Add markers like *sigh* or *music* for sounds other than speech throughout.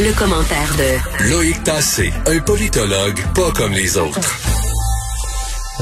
Le commentaire de Loïc Tassé, un politologue pas comme les autres.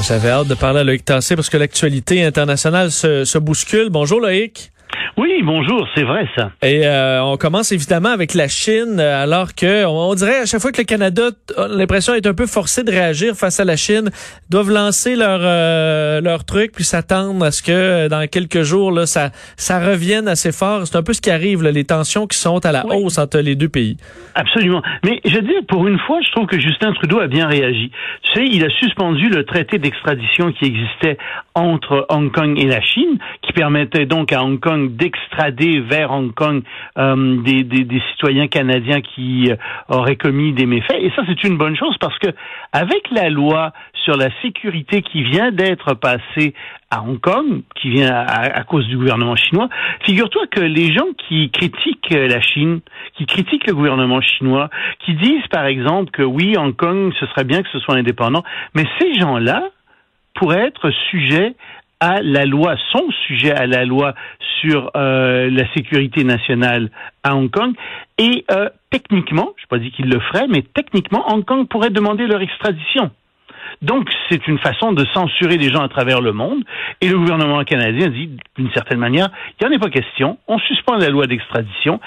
J'avais hâte de parler à Loïc Tassé parce que l'actualité internationale se, se bouscule. Bonjour Loïc. Oui, bonjour, c'est vrai ça. Et euh, on commence évidemment avec la Chine, euh, alors que on, dirait à chaque fois que le Canada a l'impression d'être un peu forcé de réagir face à la Chine, doivent lancer leur euh, leur truc puis s'attendre à ce que dans quelques jours là ça ça revienne assez fort. C'est un peu ce qui arrive, là, les tensions qui sont à la hausse entre les deux pays. Absolument. Mais je veux dire, pour une fois, je trouve que Justin Trudeau a bien réagi. Tu sais, il a suspendu le traité d'extradition qui existait entre Hong Kong et la Chine, qui permettait donc à Hong Kong d'extrader vers Hong Kong euh, des, des, des, citoyens canadiens qui euh, auraient commis des méfaits. Et ça, c'est une bonne chose parce que avec la loi sur la sécurité qui vient d'être passée à Hong Kong, qui vient à, à cause du gouvernement chinois, figure-toi que les gens qui critiquent la Chine, qui critiquent le gouvernement chinois, qui disent par exemple que oui, Hong Kong, ce serait bien que ce soit indépendant, mais ces gens-là pourraient être sujets à la loi, sont sujets à la loi sur euh, la sécurité nationale à Hong Kong. Et euh, techniquement, je n'ai pas dit qu'il le ferait, mais techniquement, Hong Kong pourrait demander leur extradition. Donc, c'est une façon de censurer les gens à travers le monde. Et le gouvernement canadien dit, d'une certaine manière, il n'y en a pas question. On suspend la loi d'extradition.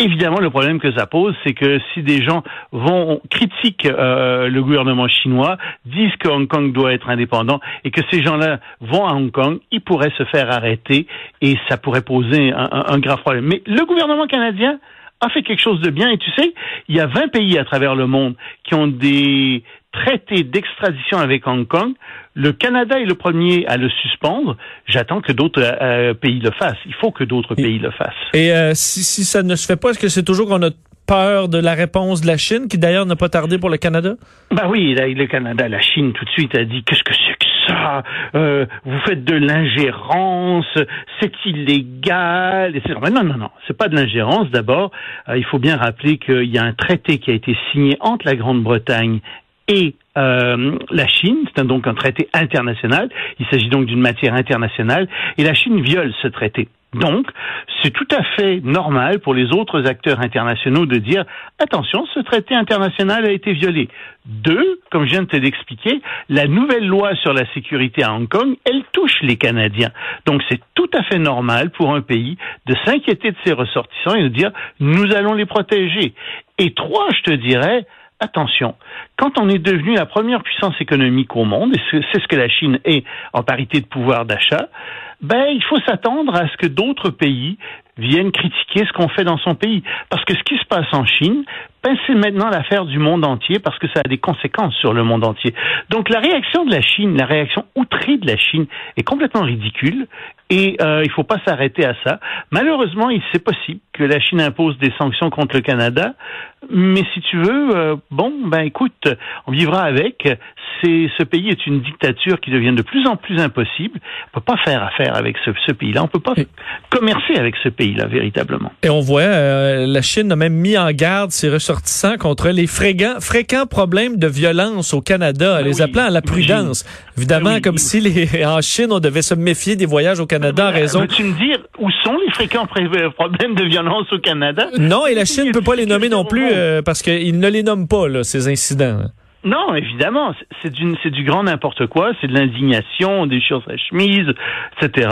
Évidemment, le problème que ça pose, c'est que si des gens vont critiquent euh, le gouvernement chinois, disent que Hong Kong doit être indépendant et que ces gens-là vont à Hong Kong, ils pourraient se faire arrêter et ça pourrait poser un, un, un grave problème. Mais le gouvernement canadien a fait quelque chose de bien. Et tu sais, il y a 20 pays à travers le monde qui ont des traité d'extradition avec Hong Kong. Le Canada est le premier à le suspendre. J'attends que d'autres euh, pays le fassent. Il faut que d'autres pays le fassent. Et euh, si, si ça ne se fait pas, est-ce que c'est toujours qu'on a peur de la réponse de la Chine, qui d'ailleurs n'a pas tardé pour le Canada? Ben oui, le Canada, la Chine tout de suite a dit qu'est-ce que c'est que ça? Euh, vous faites de l'ingérence, c'est illégal. Et ben non, non, non, c'est pas de l'ingérence. D'abord, euh, il faut bien rappeler qu'il y a un traité qui a été signé entre la Grande-Bretagne et euh, la Chine, c'est donc un traité international, il s'agit donc d'une matière internationale, et la Chine viole ce traité. Donc, c'est tout à fait normal pour les autres acteurs internationaux de dire attention, ce traité international a été violé. Deux, comme je viens de te l'expliquer, la nouvelle loi sur la sécurité à Hong Kong, elle touche les Canadiens. Donc, c'est tout à fait normal pour un pays de s'inquiéter de ses ressortissants et de dire nous allons les protéger. Et trois, je te dirais, attention, quand on est devenu la première puissance économique au monde, et c'est ce que la Chine est en parité de pouvoir d'achat, ben, il faut s'attendre à ce que d'autres pays viennent critiquer ce qu'on fait dans son pays. Parce que ce qui se passe en Chine, c'est maintenant l'affaire du monde entier parce que ça a des conséquences sur le monde entier. Donc la réaction de la Chine, la réaction outrée de la Chine est complètement ridicule et euh, il ne faut pas s'arrêter à ça. Malheureusement, il c'est possible que la Chine impose des sanctions contre le Canada, mais si tu veux, euh, bon, ben écoute, on vivra avec. C'est ce pays est une dictature qui devient de plus en plus impossible. On peut pas faire affaire avec ce, ce pays-là. On peut pas commercer avec ce pays-là véritablement. Et on voit, euh, la Chine a même mis en garde ses ressortissants contre les fréquents, fréquents problèmes de violence au Canada, ben les appelant à la prudence. Évidemment, ben comme si les, *laughs* en Chine on devait se méfier des voyages au Canada à raison. Veux-tu me dire où sont les fréquents problèmes de violence au Canada? Non, et la Chine ne peut pas les nommer non plus euh, parce qu'ils ne les nomment pas là, ces incidents. Non, évidemment, c'est du, c'est du grand n'importe quoi, c'est de l'indignation, des choses à chemise, etc.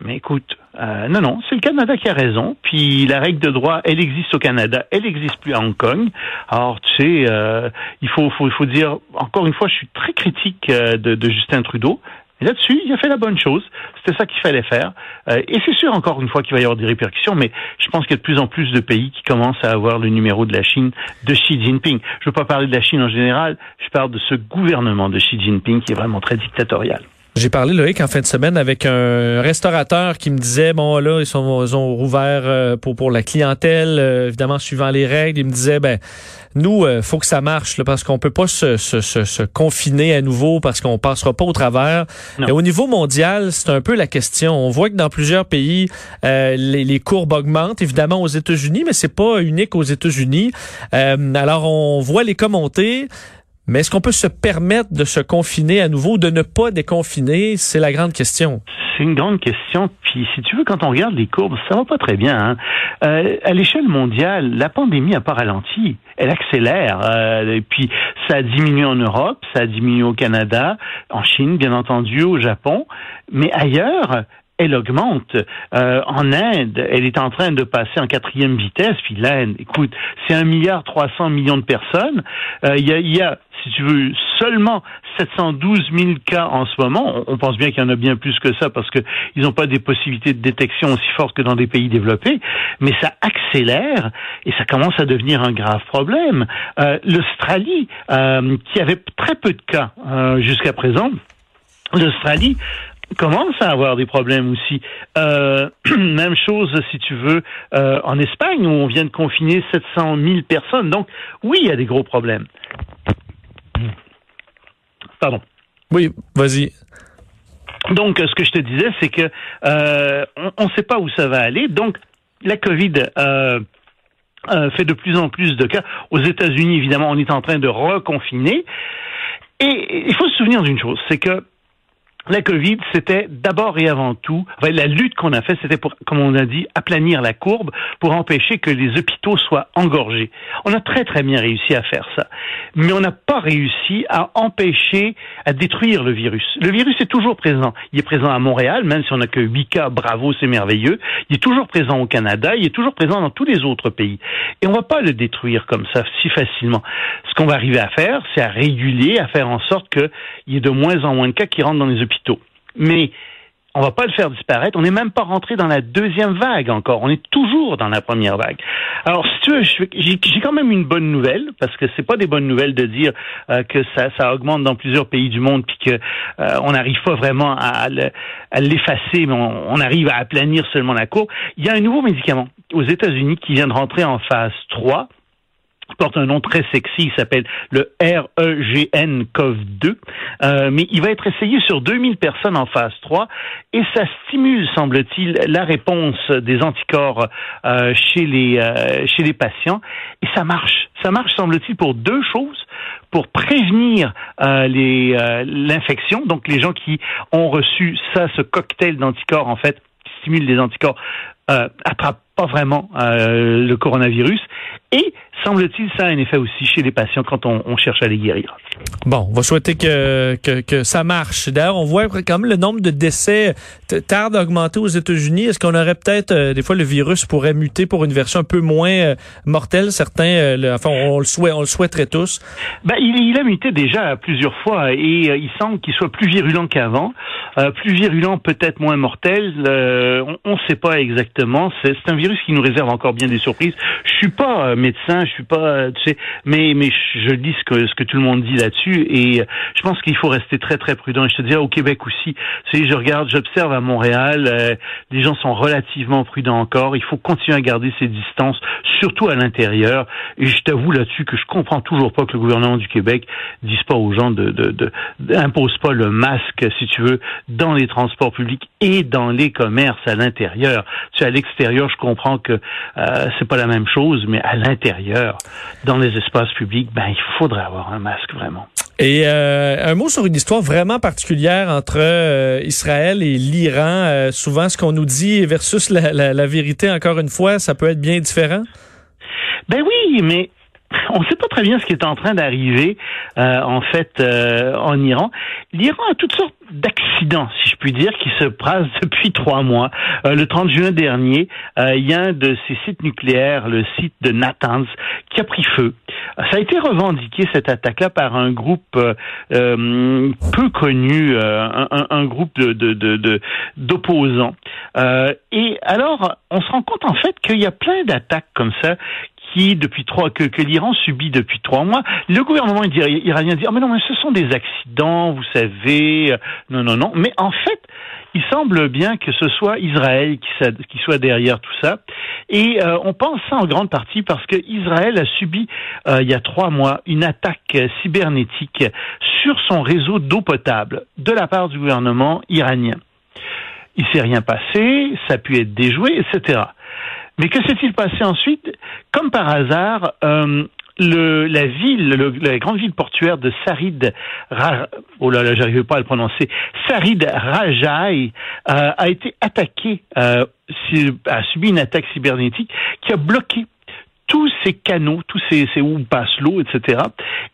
Mais écoute, euh, non, non, c'est le Canada qui a raison. Puis la règle de droit, elle existe au Canada, elle n'existe plus à Hong Kong. Alors, tu sais, euh, il faut, faut, faut dire, encore une fois, je suis très critique euh, de, de Justin Trudeau. Et là-dessus, il a fait la bonne chose. C'était ça qu'il fallait faire. Euh, et c'est sûr, encore une fois, qu'il va y avoir des répercussions, mais je pense qu'il y a de plus en plus de pays qui commencent à avoir le numéro de la Chine de Xi Jinping. Je ne veux pas parler de la Chine en général, je parle de ce gouvernement de Xi Jinping qui est vraiment très dictatorial. J'ai parlé, Loïc, en fin de semaine avec un restaurateur qui me disait, bon, là, ils, sont, ils ont rouvert euh, pour, pour la clientèle, euh, évidemment, suivant les règles. Il me disait, ben, nous, euh, faut que ça marche, là, parce qu'on peut pas se, se, se, se, confiner à nouveau, parce qu'on passera pas au travers. Et au niveau mondial, c'est un peu la question. On voit que dans plusieurs pays, euh, les, les, courbes augmentent, évidemment aux États-Unis, mais c'est pas unique aux États-Unis. Euh, alors, on voit les commenter. Mais est-ce qu'on peut se permettre de se confiner à nouveau, de ne pas déconfiner? C'est la grande question. C'est une grande question. Puis, si tu veux, quand on regarde les courbes, ça va pas très bien. Hein? Euh, à l'échelle mondiale, la pandémie a pas ralenti. Elle accélère. Euh, et puis, ça a diminué en Europe, ça a diminué au Canada, en Chine, bien entendu, au Japon. Mais ailleurs, elle augmente. Euh, en Inde, elle est en train de passer en quatrième vitesse. Puis l'Inde, écoute, c'est un milliard trois millions de personnes. Euh, il y, a, si tu veux, seulement 712 000 cas en ce moment. On, pense bien qu'il y en a bien plus que ça parce qu'ils n'ont pas des possibilités de détection aussi fortes que dans des pays développés. Mais ça accélère et ça commence à devenir un grave problème. Euh, L'Australie, qui avait très peu de cas jusqu'à présent, l'Australie commence à avoir des problèmes aussi. Euh, *clears throat* même chose, si tu veux, euh, en Espagne, où on vient de confiner 700 000 personnes. Donc, oui, il y a des gros problèmes. Pardon. Oui, vas-y. Donc, ce que je te disais, c'est que euh, on ne sait pas où ça va aller. Donc, la COVID euh, euh, fait de plus en plus de cas. Aux États-Unis, évidemment, on est en train de reconfiner. Et il faut se souvenir d'une chose, c'est que la COVID, c'était d'abord et avant tout, la lutte qu'on a faite, c'était pour, comme on a dit, aplanir la courbe pour empêcher que les hôpitaux soient engorgés. On a très très bien réussi à faire ça, mais on n'a pas réussi à empêcher, à détruire le virus. Le virus est toujours présent. Il est présent à Montréal, même si on n'a que 8 cas, bravo, c'est merveilleux. Il est toujours présent au Canada, il est toujours présent dans tous les autres pays. Et on va pas le détruire comme ça si facilement. Ce qu'on va arriver à faire, c'est à réguler, à faire en sorte qu'il y ait de moins en moins de cas qui rentrent dans les hôpitaux mais on va pas le faire disparaître. On n'est même pas rentré dans la deuxième vague encore. On est toujours dans la première vague. Alors, si tu veux, j'ai quand même une bonne nouvelle parce que c'est pas des bonnes nouvelles de dire euh, que ça, ça augmente dans plusieurs pays du monde puis que euh, on n'arrive pas vraiment à, l'effacer, mais on, on, arrive à aplanir seulement la courbe. Il y a un nouveau médicament aux États-Unis qui vient de rentrer en phase 3 porte un nom très sexy, il s'appelle le REGN COV2, euh, mais il va être essayé sur 2000 personnes en phase 3 et ça stimule, semble-t-il, la réponse des anticorps euh, chez les euh, chez les patients et ça marche. Ça marche, semble-t-il, pour deux choses pour prévenir euh, les l'infection. Donc les gens qui ont reçu ça, ce cocktail d'anticorps en fait, qui stimule les anticorps, euh, attrapent pas vraiment le coronavirus et semble-t-il, ça a un effet aussi chez les patients quand on, on cherche à les guérir. Bon, on va souhaiter que, que, que ça marche. D'ailleurs, on voit quand même le nombre de décès tarde à augmenter aux États-Unis. Est-ce qu'on aurait peut-être, euh, des fois, le virus pourrait muter pour une version un peu moins euh, mortelle? Certains, euh, enfin, on, le souhaite, on le souhaiterait tous. Ben, il, il, a muté déjà plusieurs fois et il semble qu'il soit plus virulent qu'avant. plus virulent, peut-être moins mortel. on ne sait pas exactement. C'est un virus qui nous réserve encore bien des surprises. Je suis pas médecin, je suis pas, tu sais, mais mais je dis ce que ce que tout le monde dit là-dessus et je pense qu'il faut rester très très prudent. Et je te dis au Québec aussi, tu sais, je regarde, j'observe à Montréal, euh, les gens sont relativement prudents encore. Il faut continuer à garder ces distances, surtout à l'intérieur. Et je t'avoue là-dessus que je comprends toujours pas que le gouvernement du Québec dise pas aux gens de, de, de, impose pas le masque, si tu veux, dans les transports publics et dans les commerces à l'intérieur. Tu sais, à l'extérieur, je comprends que euh, c'est pas la même chose, mais à l'intérieur dans les espaces publics, ben il faudrait avoir un masque vraiment. Et euh, un mot sur une histoire vraiment particulière entre euh, Israël et l'Iran. Euh, souvent, ce qu'on nous dit versus la, vérité, encore une fois, ça peut être bien différent? Ben oui, mais *laughs* on ne sait pas très bien ce qui est en train d'arriver en fait en Iran. L'Iran a toutes sortes d'accidents, si je puis dire, qui se passent *laughs* depuis trois mois. le 30 juin dernier, il y a un de ces sites nucléaires, le site de Natanz, qui a pris feu. Ça a été revendiqué cette attaque-là par un groupe euh, euh peu connu, euh, un, un, groupe de, d'opposants. De, euh, et alors, on se rend compte en fait qu'il y a plein d'attaques comme ça qui depuis trois que, que l'Iran subit depuis trois mois. Le gouvernement iranien dit oh mais non mais ce sont des accidents, vous savez. Non non non. Mais en fait, il semble bien que ce soit Israël qui, soit derrière tout ça. Et euh, on pense ça en grande partie parce que Israël a subi euh, il y a trois mois une attaque cybernétique sur son réseau d'eau potable de la part du gouvernement iranien. Il s'est rien passé, ça a pu être déjoué, etc. Mais que s'est-il passé ensuite Comme par hasard, euh, le, la ville, la grande ville portuaire de Sarid, oh là là, j'arrive pas à le prononcer, Sarid Rajai, euh, a été attaquée, euh, a subi une attaque cybernétique qui a bloqué tous ces canaux, tous ces, ces où passe l'eau, etc.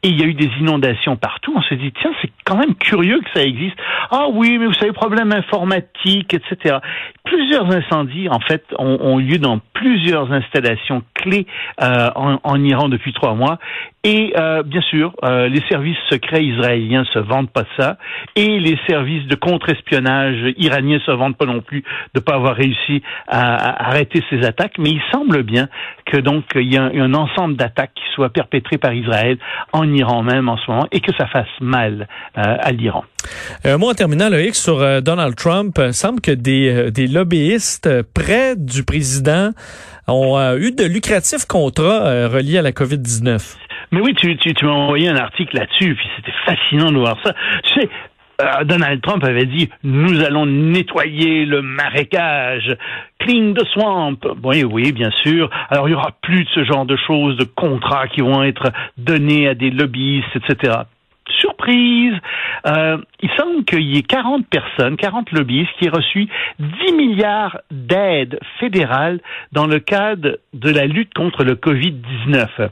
Et il y a eu des inondations partout. On s'est dit, tiens, c'est quand même curieux que ça existe. Ah oui, mais vous savez, problème informatique, etc. Plusieurs incendies, en fait, ont, ont lieu dans plusieurs installations clés euh, en, en, Iran depuis trois mois. Et euh, bien sûr, euh, les services secrets israéliens se vendent pas ça, et les services de contre-espionnage iraniens se vendent pas non plus de pas avoir réussi à, arrêter ces attaques. Mais il semble bien que donc il y a un, ensemble d'attaques qui soient perpétrées par Israël en Iran même en ce moment, et que ça fasse mal euh, à l'Iran. Un mot en terminant, X sur euh, Donald Trump. semble que des, des lobbyistes près du président ont euh, eu de lucratifs contrats euh, reliés à la COVID-19. Mais oui, tu, tu, tu m'as envoyé un article là-dessus, puis c'était fascinant de voir ça. Tu sais, euh, Donald Trump avait dit nous allons nettoyer le marécage, clean the swamp. Oui, oui, bien sûr. Alors il y aura plus de ce genre de choses, de contrats qui vont être donnés à des lobbyistes, etc surprise, euh, il semble qu'il y ait 40 personnes, 40 lobbyistes qui aient reçu 10 milliards d'aides fédérales dans le cadre de la lutte contre le Covid-19.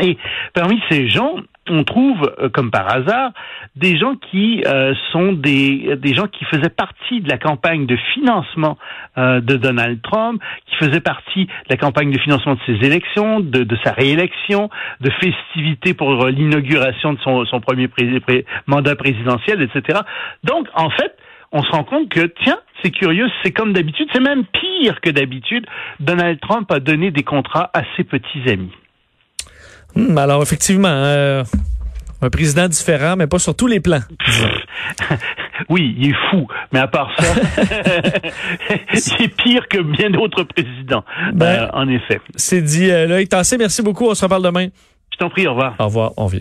Et parmi ces gens, on trouve, euh, comme par hasard, des gens qui euh, sont des, des gens qui faisaient partie de la campagne de financement euh, de Donald Trump, qui faisaient partie de la campagne de financement de ses élections, de, de sa réélection, de festivités pour l'inauguration de son, son premier mandat présidentiel, etc. Donc, en fait, on se rend compte que, tiens, c'est curieux, c'est comme d'habitude, c'est même pire que d'habitude. Donald Trump a donné des contrats à ses petits amis. Hmm, alors, effectivement, euh, un président différent, mais pas sur tous les plans. *laughs* oui, il est fou, mais à part ça, *laughs* *laughs* c'est pire que bien d'autres présidents, ben, euh, en effet. C'est dit. Euh, Loïc Tassé, merci beaucoup. On se reparle demain. Je t'en prie, au revoir. Au revoir, on vient.